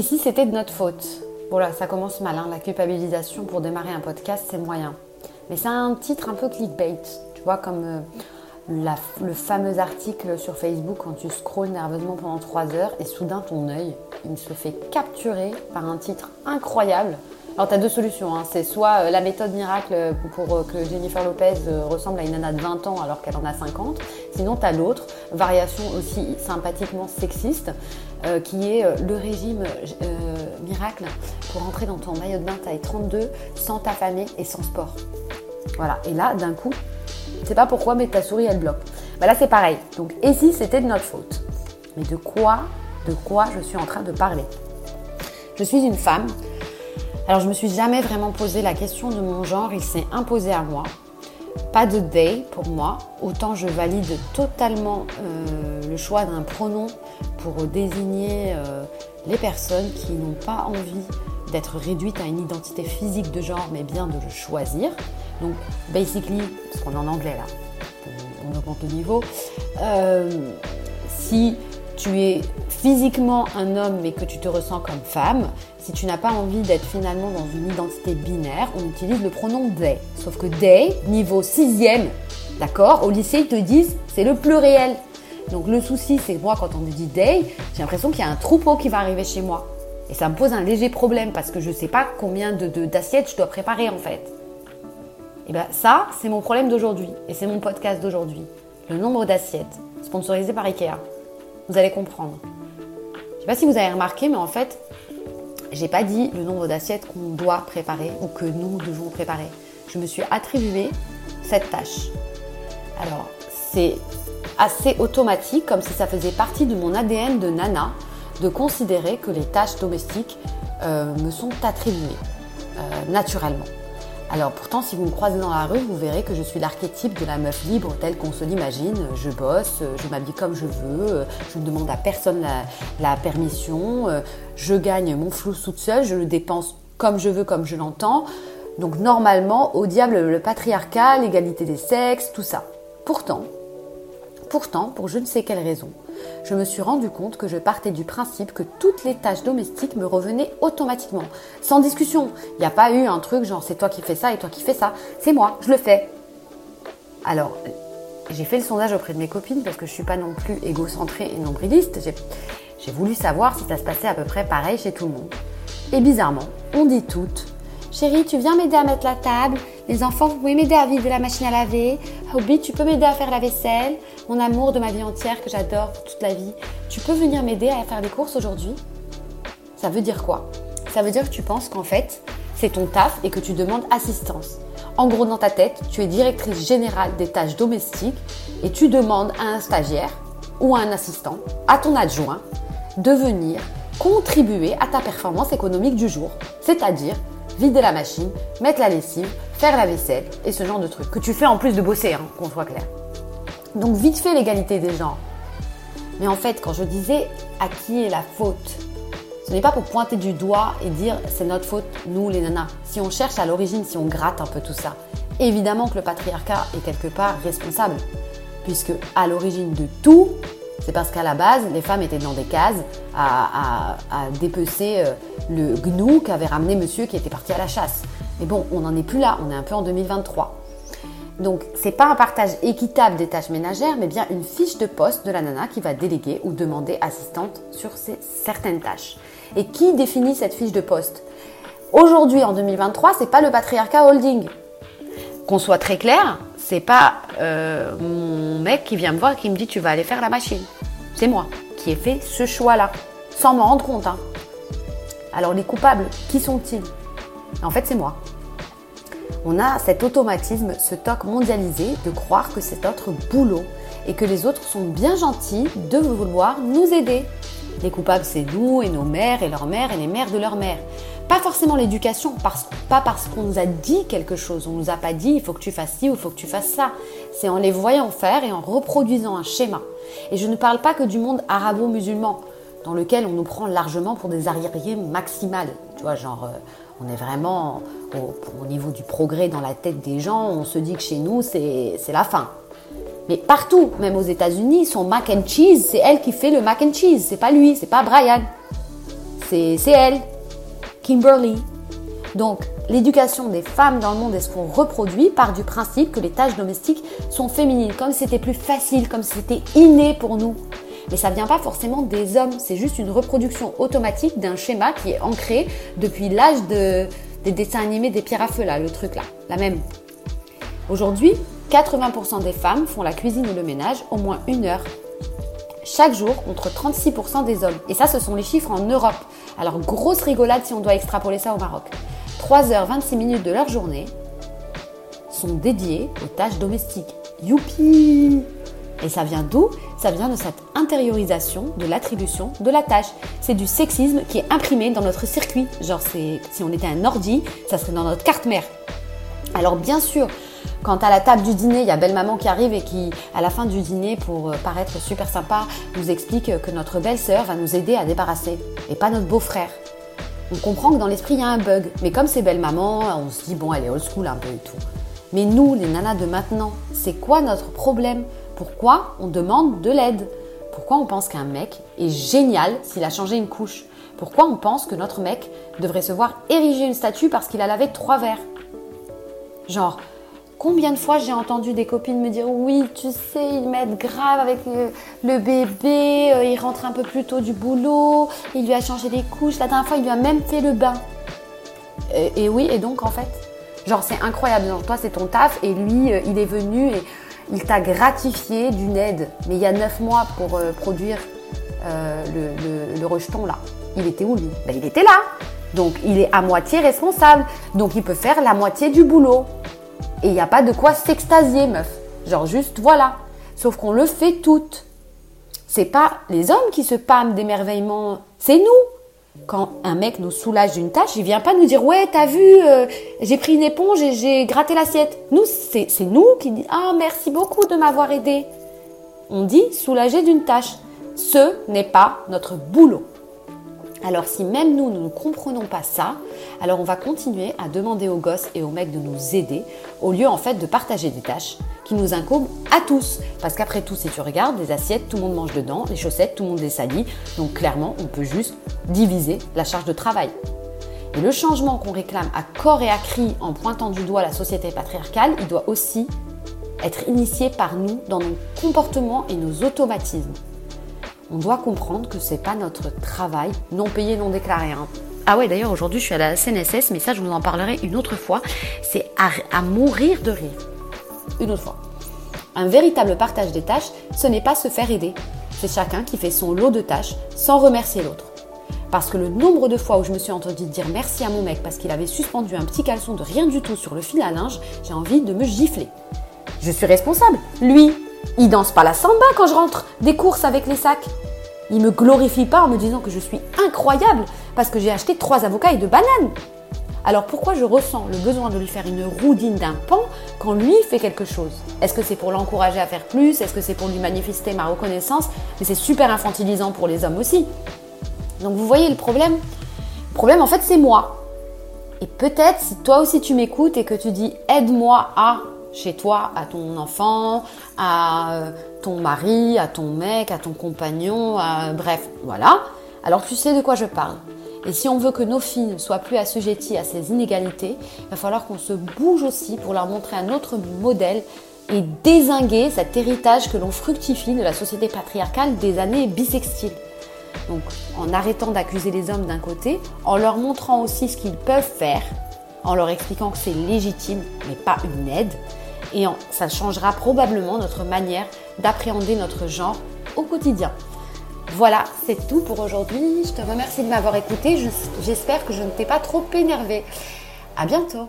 Et si c'était de notre faute? Voilà, ça commence mal, hein. la culpabilisation pour démarrer un podcast, c'est moyen. Mais c'est un titre un peu clickbait, tu vois, comme euh, le fameux article sur Facebook quand tu scrolles nerveusement pendant 3 heures et soudain ton œil, il se fait capturer par un titre incroyable alors, tu as deux solutions. Hein. C'est soit euh, la méthode miracle pour euh, que Jennifer Lopez euh, ressemble à une nana de 20 ans alors qu'elle en a 50. Sinon, tu as l'autre, variation aussi sympathiquement sexiste, qui est le régime miracle pour entrer dans ton maillot de bain taille 32 sans t'affamer et sans sport. Voilà. Et là, d'un coup, je sais pas pourquoi, mais ta souris, elle bloque. Bah là, c'est pareil. Donc, et si c'était de notre faute? Mais de quoi, de quoi je suis en train de parler? Je suis une femme alors je me suis jamais vraiment posé la question de mon genre, il s'est imposé à moi. Pas de day pour moi, autant je valide totalement euh, le choix d'un pronom pour désigner euh, les personnes qui n'ont pas envie d'être réduites à une identité physique de genre, mais bien de le choisir. Donc, basically, parce qu'on est en anglais là, on, augmente le niveau, euh, si tu es physiquement un homme mais que tu te ressens comme femme, si tu n'as pas envie d'être finalement dans une identité binaire, on utilise le pronom they. Sauf que they, niveau sixième, d'accord, au lycée ils te disent c'est le pluriel. Donc le souci c'est moi quand on me dit they, j'ai l'impression qu'il y a un troupeau qui va arriver chez moi. Et ça me pose un léger problème parce que je ne sais pas combien d'assiettes de, je dois préparer en fait. Et bien ça, c'est mon problème d'aujourd'hui. Et c'est mon podcast d'aujourd'hui. Le nombre d'assiettes, sponsorisé par Ikea. Vous allez comprendre. Je ne sais pas si vous avez remarqué, mais en fait, j'ai pas dit le nombre d'assiettes qu'on doit préparer ou que nous devons préparer. Je me suis attribué cette tâche. Alors, c'est assez automatique, comme si ça faisait partie de mon ADN de nana, de considérer que les tâches domestiques euh, me sont attribuées euh, naturellement. Alors pourtant, si vous me croisez dans la rue, vous verrez que je suis l'archétype de la meuf libre telle qu'on se l'imagine. Je bosse, je m'habille comme je veux, je ne demande à personne la, permission, je gagne mon flou toute seule, je le dépense comme je veux, comme je l'entends. Donc normalement, au diable le patriarcat, l'égalité des sexes, tout ça. Pourtant, pourtant, pour je ne sais quelle raison, je me suis rendu compte que je partais du principe que toutes les tâches domestiques me revenaient automatiquement, sans discussion. Il n'y a pas eu un truc genre c'est toi qui fais ça et toi qui fais ça. C'est moi, je le fais. Alors, j'ai fait le sondage auprès de mes copines parce que je ne suis pas non plus égocentrée et nombriliste. J'ai voulu savoir si ça se passait à peu près pareil chez tout le monde. Et bizarrement, on dit toutes Chérie, tu viens m'aider à mettre la table. Les enfants, vous pouvez m'aider à vider la machine à laver. Obi, tu peux m'aider à faire la vaisselle. Mon amour de ma vie entière que j'adore toute la vie. Tu peux venir m'aider à faire des courses aujourd'hui? Ça veut dire quoi? Ça veut dire que tu penses qu'en fait, c'est ton taf et que tu demandes assistance. En gros, dans ta tête, tu es directrice générale des tâches domestiques et tu demandes à un stagiaire ou à un assistant, à ton adjoint, de venir contribuer à ta performance économique du jour, c'est-à-dire vider la machine, mettre la lessive, faire la vaisselle et ce genre de trucs. Que tu fais en plus de bosser, hein, qu'on soit clair. Donc vite fait l'égalité des genres. Mais en fait, quand je disais à qui est la faute, ce n'est pas pour pointer du doigt et dire c'est notre faute, nous les nanas. Si on cherche à l'origine, si on gratte un peu tout ça, évidemment que le patriarcat est quelque part responsable. Puisque à l'origine de tout, c'est parce qu'à la base, les femmes étaient dans des cases à, dépecer euh, le gnou qu'avait ramené monsieur qui était parti à la chasse. Mais bon, on n'en est plus là, on est un peu en 2023. Donc, c'est pas un partage équitable des tâches ménagères, mais bien une fiche de poste de la nana qui va déléguer ou demander assistante sur ces, certaines tâches. Et qui définit cette fiche de poste? Aujourd'hui, en 2023, c'est pas le patriarcat holding. Qu'on soit très clair, c'est pas euh, mon mec qui vient me voir et qui me dit tu vas aller faire la machine. C'est moi qui ai fait ce choix-là, sans m'en rendre compte. Hein. Alors les coupables, qui sont-ils? En fait, c'est moi. On a cet automatisme, ce toc mondialisé de croire que c'est notre boulot et que les autres sont bien gentils de vouloir nous aider. Les coupables, c'est nous et nos mères et leurs mères et les mères de leurs mères. Pas forcément l'éducation, pas parce qu'on nous a dit quelque chose, on nous a pas dit il faut que tu fasses ci ou il faut que tu fasses ça. C'est en les voyant faire et en reproduisant un schéma. Et je ne parle pas que du monde arabo-musulman, dans lequel on nous prend largement pour des arriérés maximales. Tu vois, genre, euh, on est vraiment au, niveau du progrès dans la tête des gens, on se dit que chez nous, c'est la fin. Mais partout, même aux États-Unis, son mac and cheese, c'est elle qui fait le mac and cheese, c'est pas lui, c'est pas Brian c'est elle, Kimberly. Donc, l'éducation des femmes dans le monde et ce qu'on reproduit part du principe que les tâches domestiques sont féminines, comme c'était plus facile, comme c'était inné pour nous. Mais ça vient pas forcément des hommes, c'est juste une reproduction automatique d'un schéma qui est ancré depuis l'âge de, des dessins animés des pierres à feu, là, le truc là, la même. Aujourd'hui, 80% des femmes font la cuisine ou le ménage au moins une heure chaque jour contre 36% des hommes. Et ça, ce sont les chiffres en Europe. Alors, grosse rigolade si on doit extrapoler ça au Maroc. 3h26 minutes de leur journée sont dédiées aux tâches domestiques. Youpi Et ça vient d'où? Ça vient de cette intériorisation de l'attribution de la tâche. C'est du sexisme qui est imprimé dans notre circuit. Genre, si on était un ordi, ça serait dans notre carte mère. Alors bien sûr, quand à la table du dîner, il y a belle maman qui arrive et qui, à la fin du dîner, pour euh, paraître super sympa, nous explique que notre belle-sœur va nous aider à débarrasser et pas notre beau-frère. On comprend que dans l'esprit, il y a un bug. Mais comme c'est belle maman, on se dit, bon, elle est old school un peu et tout. Mais nous, les nanas de maintenant, c'est quoi notre problème? Pourquoi on demande de l'aide? Pourquoi on pense qu'un mec est génial s'il a changé une couche? Pourquoi on pense que notre mec devrait se voir ériger une statue parce qu'il a lavé trois verres? Genre, Combien de fois j'ai entendu des copines me dire oui, tu sais, ils m'aident grave avec euh, le, bébé, euh, il rentre un peu plus tôt du boulot, il lui a changé les couches, la dernière fois il lui a même fait le bain. Et, oui, et donc en fait, genre c'est incroyable, genre toi c'est ton taf et lui euh, il est venu et il t'a gratifié d'une aide. Mais il y a neuf mois pour produire le, rejeton là. Il était où lui? Ben, Il était là. Donc il est à moitié responsable. Donc il peut faire la moitié du boulot. Et il n'y a pas de quoi s'extasier, meuf. Genre juste voilà. Sauf qu'on le fait toutes. C'est pas les hommes qui se pâment d'émerveillement, c'est nous. Quand un mec nous soulage d'une tâche, il vient pas nous dire ouais t'as vu, euh, j'ai pris une éponge et j'ai gratté l'assiette. Nous c'est nous qui dit ah merci beaucoup de m'avoir aidé. On dit soulager d'une tâche. Ce n'est pas notre boulot. Alors si même nous, ne comprenons pas ça, alors on va continuer à demander aux gosses et aux mecs de nous aider, au lieu en fait de partager des tâches qui nous incombent à tous. Parce qu'après tout, si tu regardes, les assiettes, tout le monde mange dedans, les chaussettes, tout le monde les salit. Donc clairement, on peut juste diviser la charge de travail. Et le changement qu'on réclame à corps et à cri en pointant du doigt la société patriarcale, il doit aussi être initié par nous dans nos comportements et nos automatismes on doit comprendre que c'est pas notre travail non payé, non déclaré. Hein. Ah ouais, d'ailleurs, aujourd'hui, je suis à la CNSS, mais ça, je vous en parlerai une autre fois. C'est à, mourir de rire. Une autre fois. Un véritable partage des tâches, ce n'est pas se faire aider. C'est chacun qui fait son lot de tâches sans remercier l'autre. Parce que le nombre de fois où je me suis entendu dire merci à mon mec parce qu'il avait suspendu un petit caleçon de rien du tout sur le fil à linge, j'ai envie de me gifler. Je suis responsable. Lui, il danse pas la samba quand je rentre des courses avec les sacs. Il me glorifie pas en me disant que je suis incroyable parce que j'ai acheté trois avocats et deux bananes. Alors pourquoi je ressens le besoin de lui faire une roudine d'un pan quand lui fait quelque chose? Est-ce que c'est pour l'encourager à faire plus? Est-ce que c'est pour lui manifester ma reconnaissance? Mais c'est super infantilisant pour les hommes aussi. Donc vous voyez le problème? Le problème en fait c'est moi. Et peut-être si toi aussi tu m'écoutes et que tu dis aide-moi à chez toi, à ton enfant, à euh, ton mari, à ton mec, à ton compagnon, bref, voilà. Alors tu sais de quoi je parle. Et si on veut que nos filles ne soient plus assujetties à ces inégalités, il va falloir qu'on se bouge aussi pour leur montrer un autre modèle et désinguer cet héritage que l'on fructifie de la société patriarcale des années bissextiles. Donc en arrêtant d'accuser les hommes d'un côté, en leur montrant aussi ce qu'ils peuvent faire, en leur expliquant que c'est légitime mais pas une aide, et ça changera probablement notre manière d'appréhender notre genre au quotidien. Voilà, c'est tout pour aujourd'hui. Je te remercie de m'avoir écouté. J'espère que je ne t'ai pas trop énervé. À bientôt.